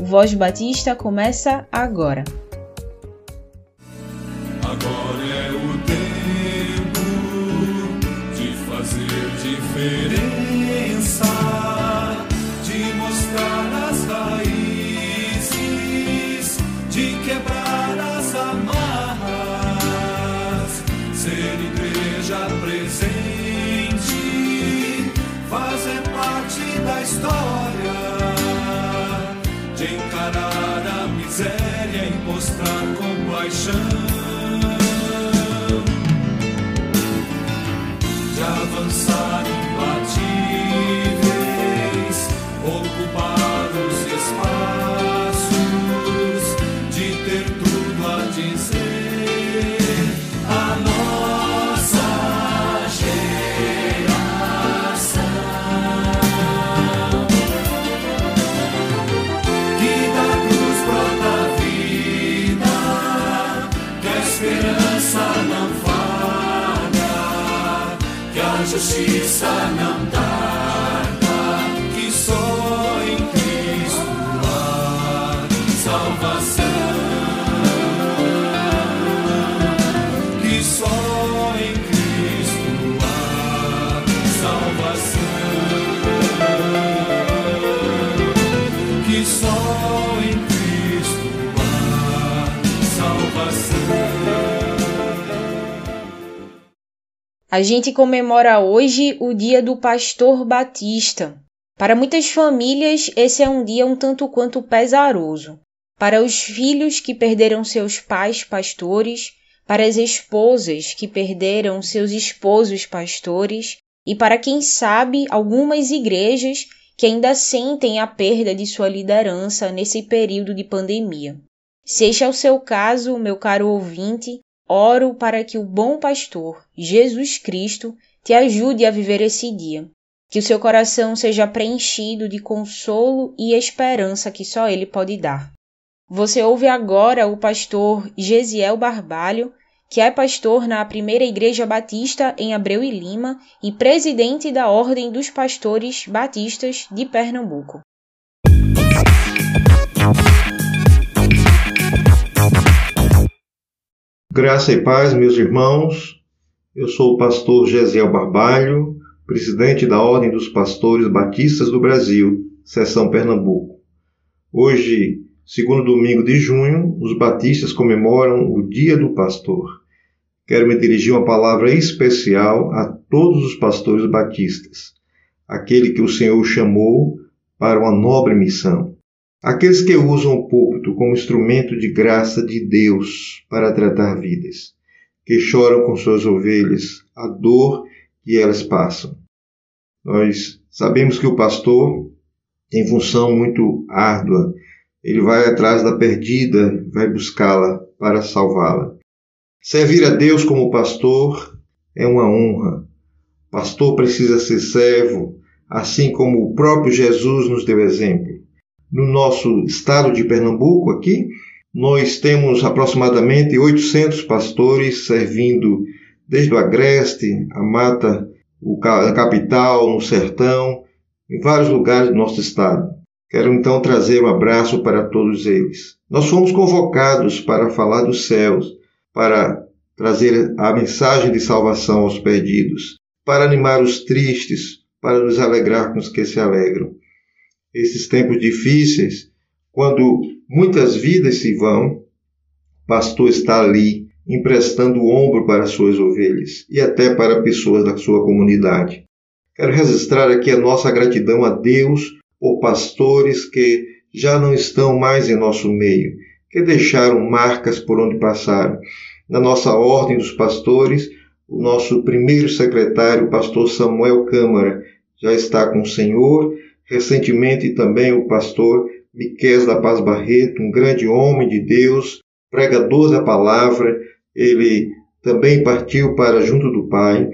Voz Batista começa agora. Agora é o tempo de fazer diferença, compaixão, de avançar A gente comemora hoje o Dia do Pastor Batista. Para muitas famílias, esse é um dia um tanto quanto pesaroso. Para os filhos que perderam seus pais pastores, para as esposas que perderam seus esposos pastores, e para quem sabe algumas igrejas que ainda sentem a perda de sua liderança nesse período de pandemia. Se este é o seu caso, meu caro ouvinte, oro para que o bom pastor, Jesus Cristo, te ajude a viver esse dia. Que o seu coração seja preenchido de consolo e esperança que só ele pode dar. Você ouve agora o pastor Gesiel Barbalho, que é pastor na Primeira Igreja Batista em Abreu e Lima e presidente da Ordem dos Pastores Batistas de Pernambuco. Graça e paz, meus irmãos. Eu sou o pastor Gesiel Barbalho, presidente da Ordem dos Pastores Batistas do Brasil, seção Pernambuco. Hoje, segundo domingo de junho, os batistas comemoram o Dia do Pastor. Quero me dirigir uma palavra especial a todos os pastores batistas, aquele que o Senhor chamou para uma nobre missão. Aqueles que usam o púlpito como instrumento de graça de Deus para tratar vidas, que choram com suas ovelhas a dor que elas passam. Nós sabemos que o pastor tem função muito árdua. Ele vai atrás da perdida, vai buscá-la para salvá-la. Servir a Deus como pastor é uma honra. Pastor precisa ser servo, assim como o próprio Jesus nos deu exemplo. No nosso estado de Pernambuco, aqui, nós temos aproximadamente 800 pastores servindo desde o Agreste, a Mata, a capital, no sertão, em vários lugares do nosso estado. Quero então trazer um abraço para todos eles. Nós fomos convocados para falar dos céus, para trazer a mensagem de salvação aos perdidos, para animar os tristes, para nos alegrar com os que se alegram esses tempos difíceis, quando muitas vidas se vão, pastor está ali emprestando o ombro para suas ovelhas e até para pessoas da sua comunidade. Quero registrar aqui a nossa gratidão a Deus por pastores que já não estão mais em nosso meio, que deixaram marcas por onde passaram. Na nossa ordem dos pastores, o nosso primeiro secretário, o pastor Samuel Câmara, já está com o Senhor. Recentemente também o pastor Miquel da Paz Barreto, um grande homem de Deus, pregador da palavra, ele também partiu para junto do Pai.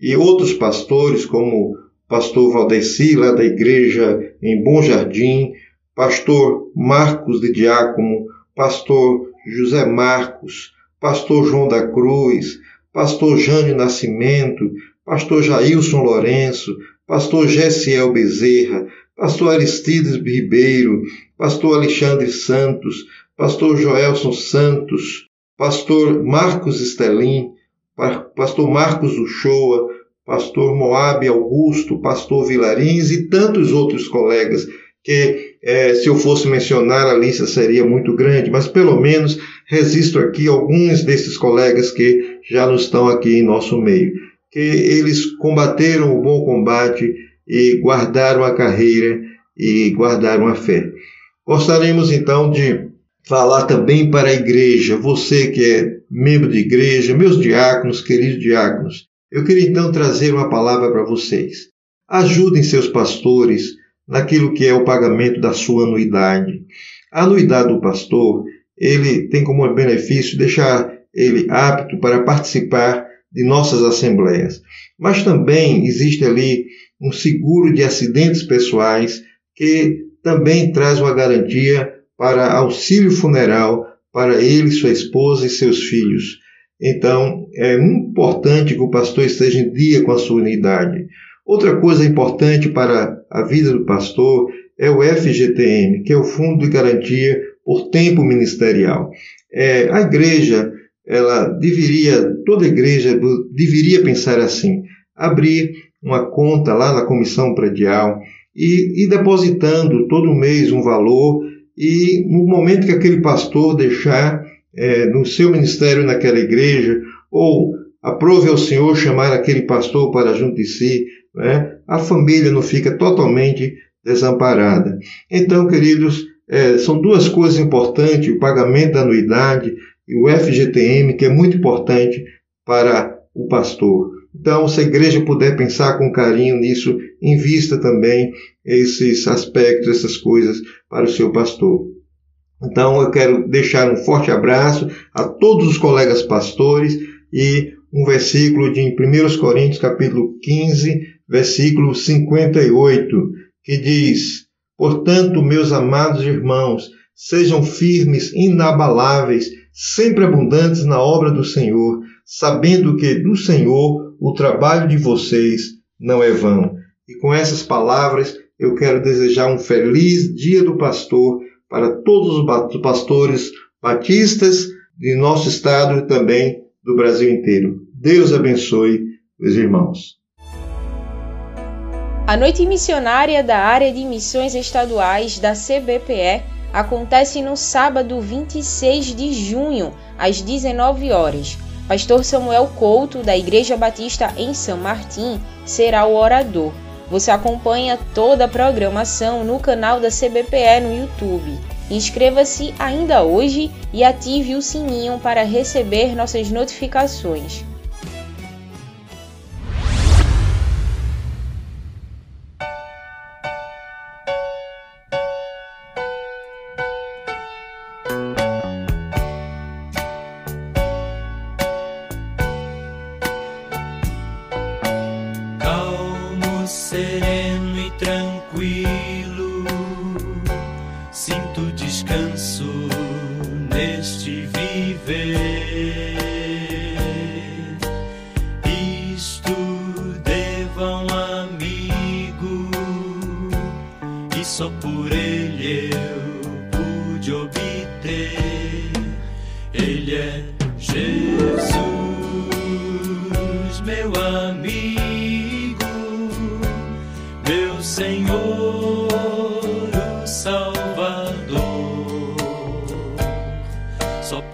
E outros pastores, como o pastor Valdeci, lá da igreja em Bom Jardim, pastor Marcos de Diácono, pastor José Marcos, pastor João da Cruz, pastor Jânio Nascimento, pastor Jailson Lourenço, pastor Gessiel Bezerra, pastor Aristides Ribeiro, pastor Alexandre Santos, pastor Joelson Santos, pastor Marcos Estelin, pastor Marcos Uchoa, pastor Moab Augusto, pastor Vilarins e tantos outros colegas que é, se eu fosse mencionar a lista seria muito grande, mas pelo menos resisto aqui alguns desses colegas que já não estão aqui em nosso meio, que eles combateram o bom combate e guardaram a carreira e guardaram a fé. Gostaríamos então de falar também para a igreja, você que é membro de igreja, meus diáconos, queridos diáconos. Eu queria então trazer uma palavra para vocês. Ajudem seus pastores naquilo que é o pagamento da sua anuidade. A anuidade do pastor, ele tem como benefício deixar ele apto para participar de nossas assembleias. Mas também existe ali um seguro de acidentes pessoais que também traz uma garantia para auxílio funeral para ele, sua esposa e seus filhos. Então, é importante que o pastor esteja em dia com a sua unidade. Outra coisa importante para a vida do pastor é o FGTM, que é o Fundo de Garantia por Tempo Ministerial. É, a igreja, ela deveria, toda igreja deveria pensar assim, abrir uma conta lá na comissão predial e ir depositando todo mês um valor e no momento que aquele pastor deixar é, no seu ministério naquela igreja ou aprove ao Senhor chamar aquele pastor para junto de si né, a família não fica totalmente desamparada. Então, queridos, é, são duas coisas importantes: o pagamento da anuidade e o FGTM, que é muito importante para o pastor. Então, se a igreja puder pensar com carinho nisso, invista também esses aspectos, essas coisas para o seu pastor. Então, eu quero deixar um forte abraço a todos os colegas pastores e um versículo de 1 Coríntios, capítulo 15, versículo 58, que diz: Portanto, meus amados irmãos, sejam firmes, inabaláveis, sempre abundantes na obra do Senhor, sabendo que do Senhor o trabalho de vocês não é vão. E com essas palavras, eu quero desejar um feliz Dia do Pastor para todos os pastores batistas de nosso estado e também do Brasil inteiro. Deus abençoe os irmãos. A Noite Missionária da Área de Missões Estaduais da CBPE acontece no sábado 26 de junho, às 19 horas. Pastor Samuel Couto, da Igreja Batista em São Martim, será o orador. Você acompanha toda a programação no canal da CBPE no YouTube. Inscreva-se ainda hoje e ative o sininho para receber nossas notificações.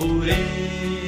Por ele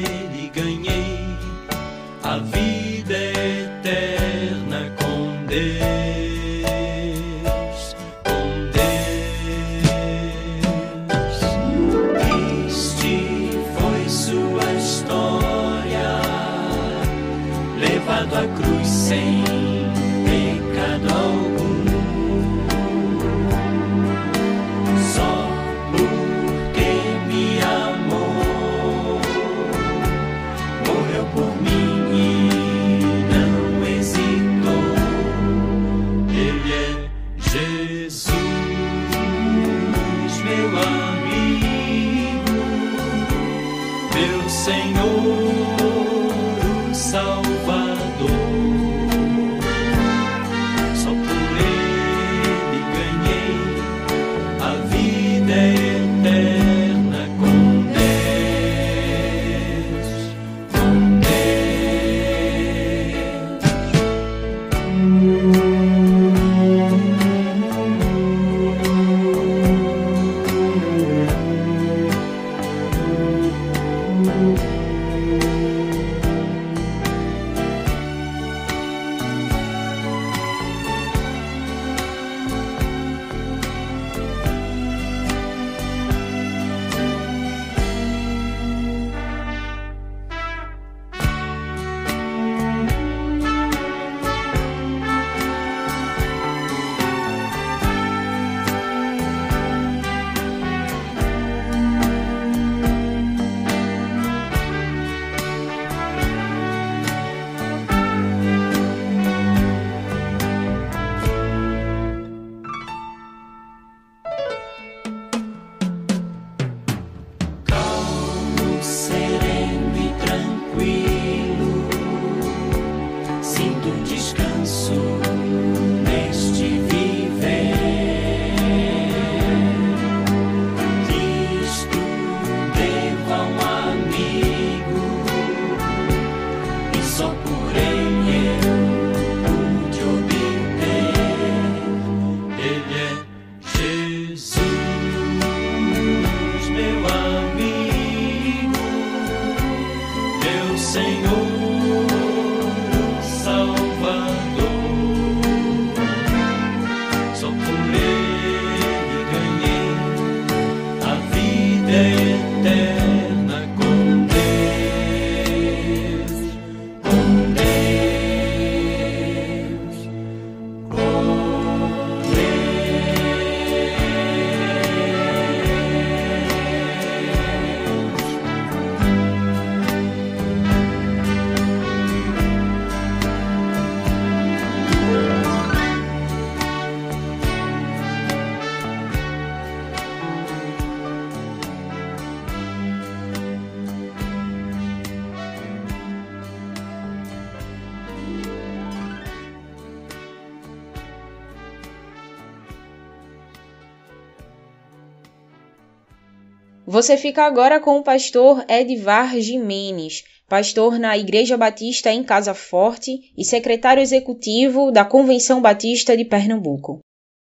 Você fica agora com o pastor Edvar Jimenez, pastor na Igreja Batista em Casa Forte e secretário executivo da Convenção Batista de Pernambuco.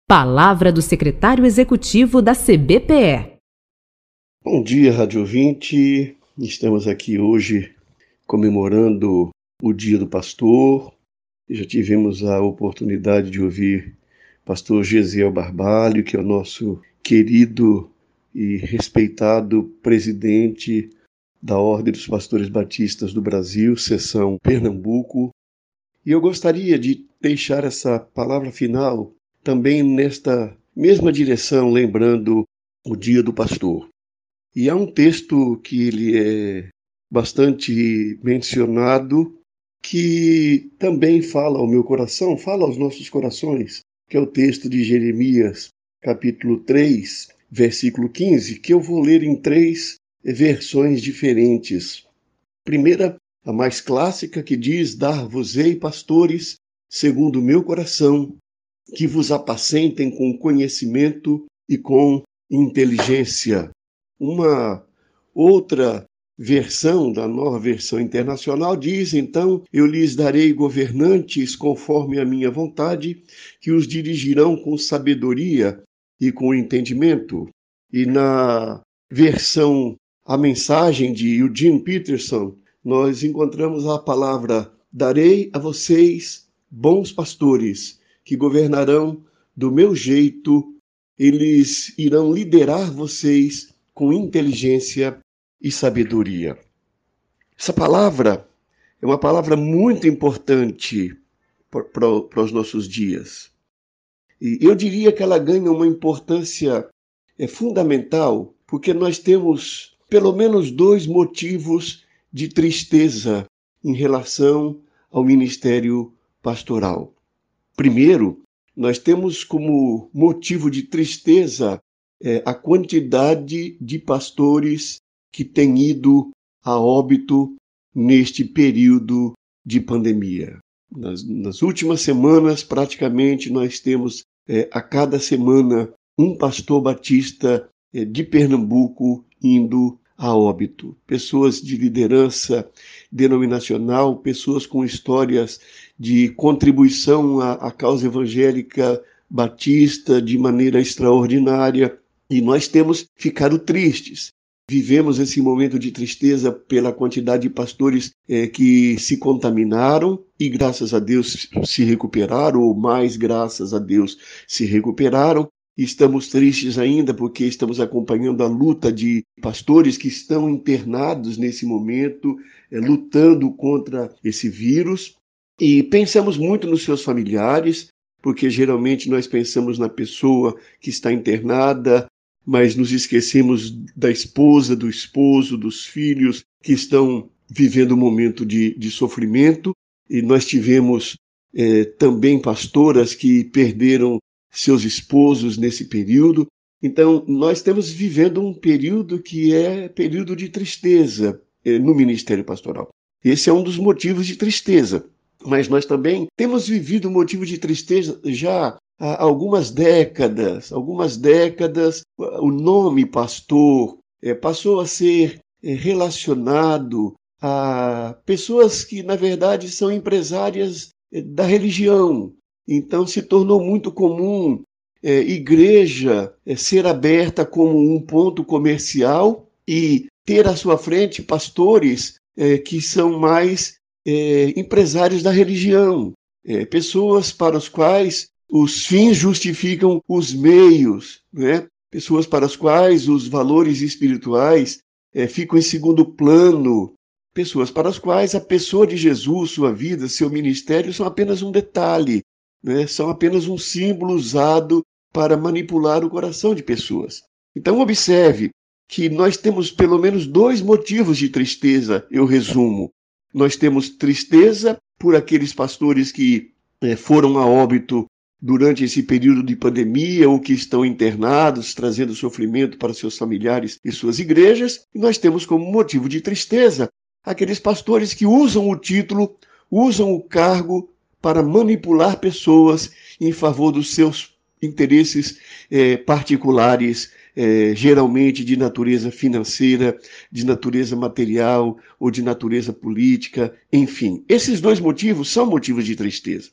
Palavra do secretário executivo da CBPE. Bom dia, Rádio ouvinte. Estamos aqui hoje comemorando o Dia do Pastor. Já tivemos a oportunidade de ouvir pastor Gesiel Barbalho, que é o nosso querido e respeitado presidente da Ordem dos Pastores Batistas do Brasil, seção Pernambuco. E eu gostaria de deixar essa palavra final também nesta mesma direção, lembrando o Dia do Pastor. E há um texto que ele é bastante mencionado, que também fala ao meu coração, fala aos nossos corações, que é o texto de Jeremias, capítulo 3, versículo 15, que eu vou ler em três versões diferentes. Primeira, a mais clássica, que diz: Dar-vos-ei, pastores, segundo o meu coração, que vos apacentem com conhecimento e com inteligência. Uma outra versão da nova versão internacional diz: Então eu lhes darei governantes conforme a minha vontade, que os dirigirão com sabedoria e com entendimento. E na versão a mensagem de Eugene Peterson, nós encontramos a palavra: Darei a vocês bons pastores que governarão do meu jeito, eles irão liderar vocês com inteligência e sabedoria. Essa palavra é uma palavra muito importante para os nossos dias. E eu diria que ela ganha uma importância é, fundamental, porque nós temos pelo menos dois motivos de tristeza em relação ao ministério pastoral. Primeiro, nós temos como motivo de tristeza é, a quantidade de pastores que têm ido a óbito neste período de pandemia. Nas, nas últimas semanas, praticamente, nós temos é, a cada semana um pastor batista é, de Pernambuco indo a óbito. Pessoas de liderança denominacional, pessoas com histórias de contribuição à, à causa evangélica batista de maneira extraordinária. E nós temos ficado tristes. Vivemos esse momento de tristeza pela quantidade de pastores é, que se contaminaram e, graças a Deus, se recuperaram, ou mais graças a Deus, se recuperaram. Estamos tristes ainda porque estamos acompanhando a luta de pastores que estão internados nesse momento, é, lutando contra esse vírus. E pensamos muito nos seus familiares, porque geralmente nós pensamos na pessoa que está internada, mas nos esquecemos da esposa, do esposo, dos filhos que estão vivendo um momento de, de sofrimento. E nós tivemos é, também pastoras que perderam seus esposos nesse período. Então, nós estamos vivendo um período que é período de tristeza é, no ministério pastoral. Esse é um dos motivos de tristeza. Mas nós também temos vivido um motivo de tristeza já há algumas décadas, algumas décadas, o nome pastor é, passou a ser é, relacionado a pessoas que, na verdade, são empresárias é, da religião. Então, se tornou muito comum é, igreja é, ser aberta como um ponto comercial e ter à sua frente pastores é, que são mais empresários da religião, pessoas para os quais os fins justificam os meios, né? pessoas para as quais os valores espirituais é, ficam em segundo plano, pessoas para as quais a pessoa de Jesus, sua vida, seu ministério são apenas um detalhe, né? são apenas um símbolo usado para manipular o coração de pessoas. Então, observe que nós temos pelo menos dois motivos de tristeza, eu resumo. Nós temos tristeza por aqueles pastores que é, foram a óbito durante esse período de pandemia ou que estão internados, trazendo sofrimento para seus familiares e suas igrejas. E nós temos como motivo de tristeza aqueles pastores que usam o título, usam o cargo para manipular pessoas em favor dos seus interesses eh, particulares, eh, geralmente de natureza financeira, de natureza material ou de natureza política, enfim. Esses dois motivos são motivos de tristeza.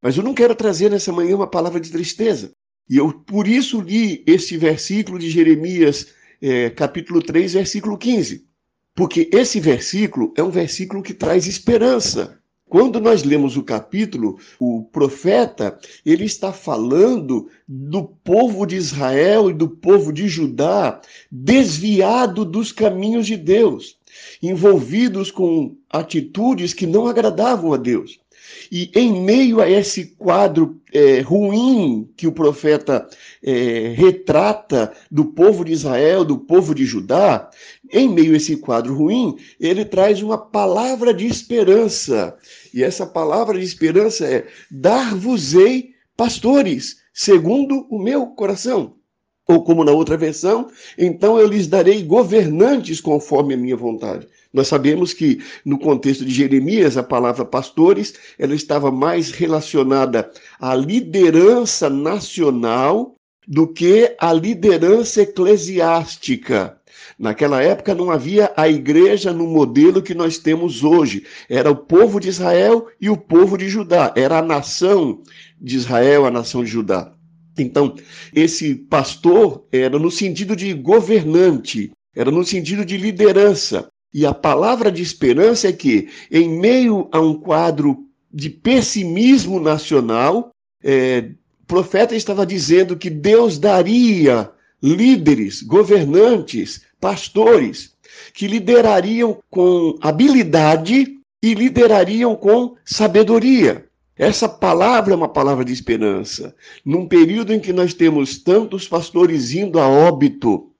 Mas eu não quero trazer nessa manhã uma palavra de tristeza. E eu, por isso, li este versículo de Jeremias, é, capítulo 3, versículo 15. Porque esse versículo é um versículo que traz esperança. Quando nós lemos o capítulo, o profeta, ele está falando do povo de Israel e do povo de Judá desviado dos caminhos de Deus, envolvidos com atitudes que não agradavam a Deus. E em meio a esse quadro é, ruim que o profeta é, retrata do povo de Israel, do povo de Judá, em meio a esse quadro ruim, ele traz uma palavra de esperança. E essa palavra de esperança é: dar-vos-ei pastores, segundo o meu coração. Ou como na outra versão, então eu lhes darei governantes conforme a minha vontade. Nós sabemos que no contexto de Jeremias, a palavra pastores, ela estava mais relacionada à liderança nacional do que à liderança eclesiástica. Naquela época não havia a igreja no modelo que nós temos hoje. Era o povo de Israel e o povo de Judá. Era a nação de Israel, a nação de Judá. Então, esse pastor era no sentido de governante, era no sentido de liderança. E a palavra de esperança é que, em meio a um quadro de pessimismo nacional, é, o profeta estava dizendo que Deus daria líderes, governantes, pastores, que liderariam com habilidade e liderariam com sabedoria. Essa palavra é uma palavra de esperança. Num período em que nós temos tantos pastores indo a óbito,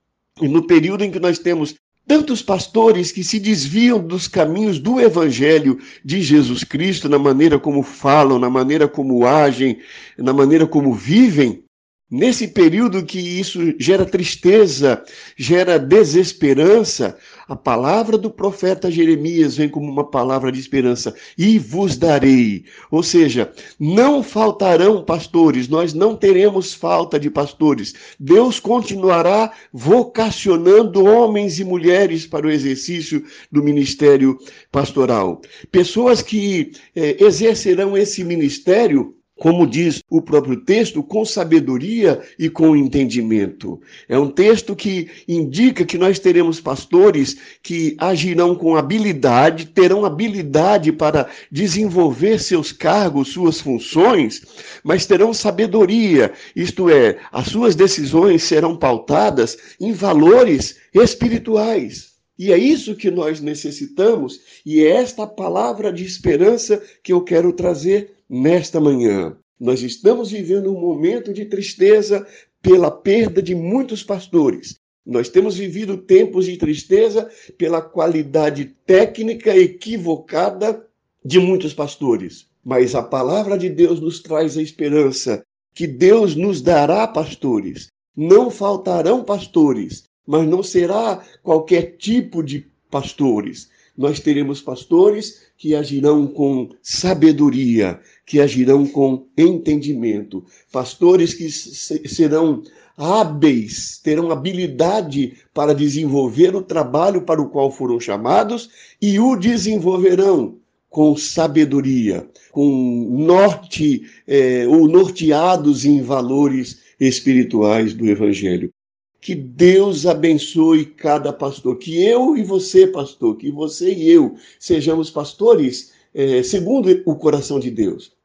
e no período em que nós temos tantos pastores que se desviam dos caminhos do Evangelho de Jesus Cristo, na maneira como falam, na maneira como agem, na maneira como vivem, Nesse período que isso gera tristeza, gera desesperança, a palavra do profeta Jeremias vem como uma palavra de esperança: e vos darei. Ou seja, não faltarão pastores, nós não teremos falta de pastores. Deus continuará vocacionando homens e mulheres para o exercício do ministério pastoral. Pessoas que eh, exercerão esse ministério como diz o próprio texto, com sabedoria e com entendimento. É um texto que indica que nós teremos pastores que agirão com habilidade, terão habilidade para desenvolver seus cargos, suas funções, mas terão sabedoria, isto é, as suas decisões serão pautadas em valores espirituais. E é isso que nós necessitamos, e é esta palavra de esperança que eu quero trazer nesta manhã. Nós estamos vivendo um momento de tristeza pela perda de muitos pastores. Nós temos vivido tempos de tristeza pela qualidade técnica equivocada de muitos pastores. Mas a palavra de Deus nos traz a esperança que Deus nos dará pastores. Não faltarão pastores, mas não será qualquer tipo de pastores. Nós teremos pastores que agirão com sabedoria, que agirão com entendimento, pastores que serão hábeis, terão habilidade para desenvolver o trabalho para o qual foram chamados e o desenvolverão com sabedoria, com norte eh, ou norteados em valores espirituais do Evangelho. Que Deus abençoe cada pastor, que eu e você, pastor, que você e eu sejamos pastores eh, segundo o coração de Deus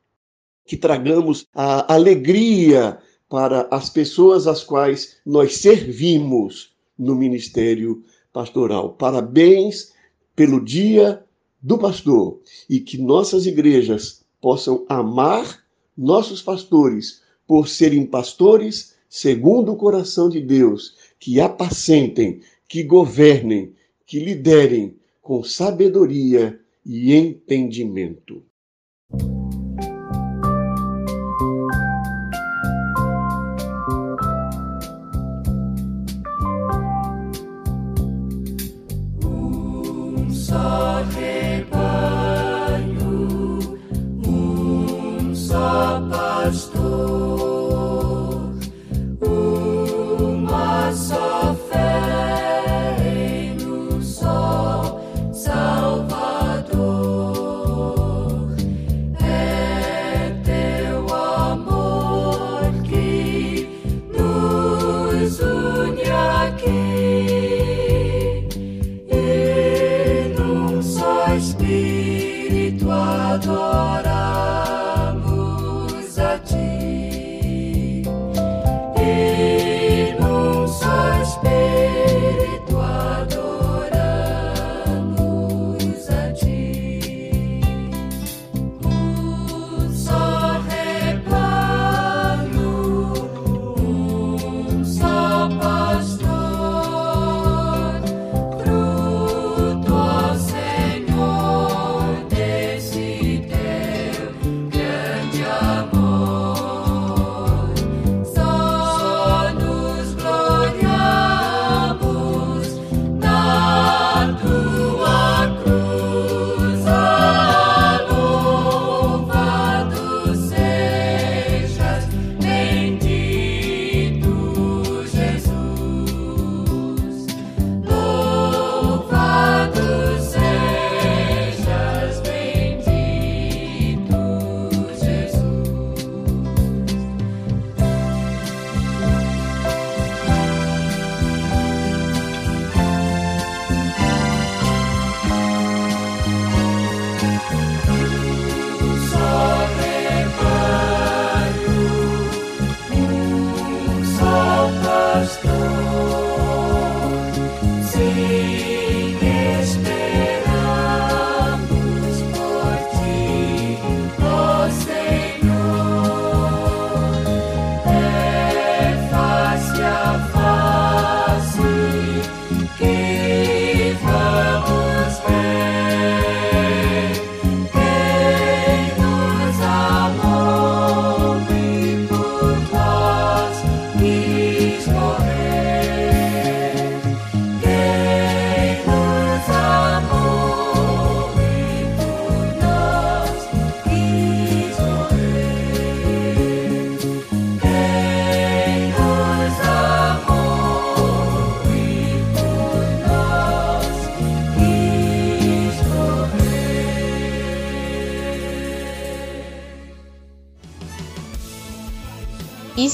que tragamos a alegria para as pessoas às quais nós servimos no ministério pastoral. Parabéns pelo dia do pastor e que nossas igrejas possam amar nossos pastores por serem pastores segundo o coração de Deus, que apacentem, que governem, que liderem com sabedoria e entendimento.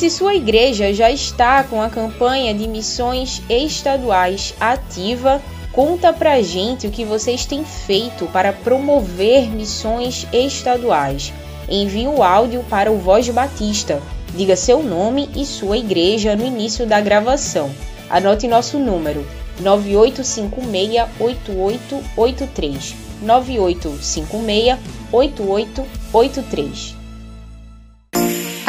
Sua igreja já está com a campanha de missões estaduais ativa, conta pra gente o que vocês têm feito para promover missões estaduais. Envie o áudio para o Voz Batista. Diga seu nome e sua igreja no início da gravação. Anote nosso número 98568883. 98568883.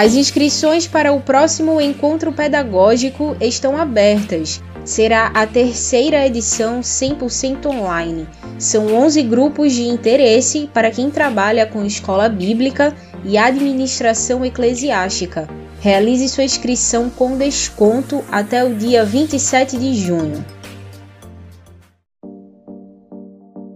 As inscrições para o próximo encontro pedagógico estão abertas. Será a terceira edição 100% online. São 11 grupos de interesse para quem trabalha com escola bíblica e administração eclesiástica. Realize sua inscrição com desconto até o dia 27 de junho.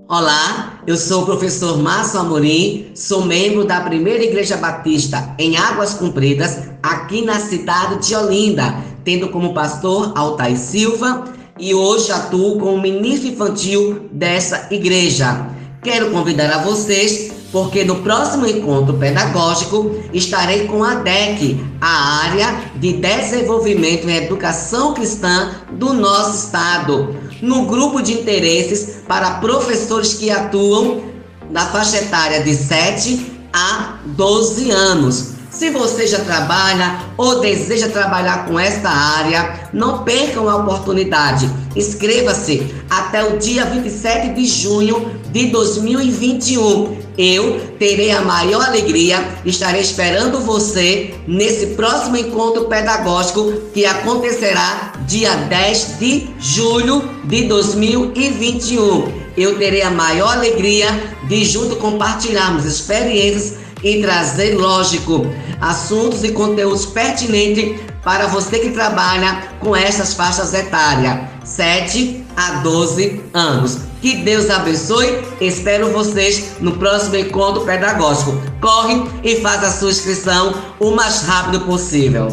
Olá, eu sou o professor Márcio Amorim, sou membro da Primeira Igreja Batista em Águas Compridas, aqui na cidade de Olinda, tendo como pastor Altair Silva e hoje atuo como ministro infantil dessa igreja. Quero convidar a vocês, porque no próximo encontro pedagógico estarei com a DEC, a área de desenvolvimento em educação cristã do nosso estado no grupo de interesses para professores que atuam na faixa etária de 7 a 12 anos. Se você já trabalha ou deseja trabalhar com esta área, não percam a oportunidade. Inscreva-se até o dia 27 de junho de 2021. Eu terei a maior alegria, estarei esperando você nesse próximo encontro pedagógico que acontecerá dia 10 de julho de 2021. Eu terei a maior alegria de junto compartilharmos experiências e trazer, lógico, assuntos e conteúdos pertinentes para você que trabalha com essas faixas etárias, 7 a 12 anos. Que Deus abençoe. Espero vocês no próximo encontro pedagógico. Corre e faz a sua inscrição o mais rápido possível.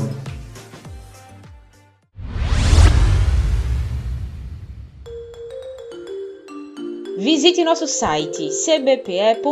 Visite nosso site cbpe.org.br.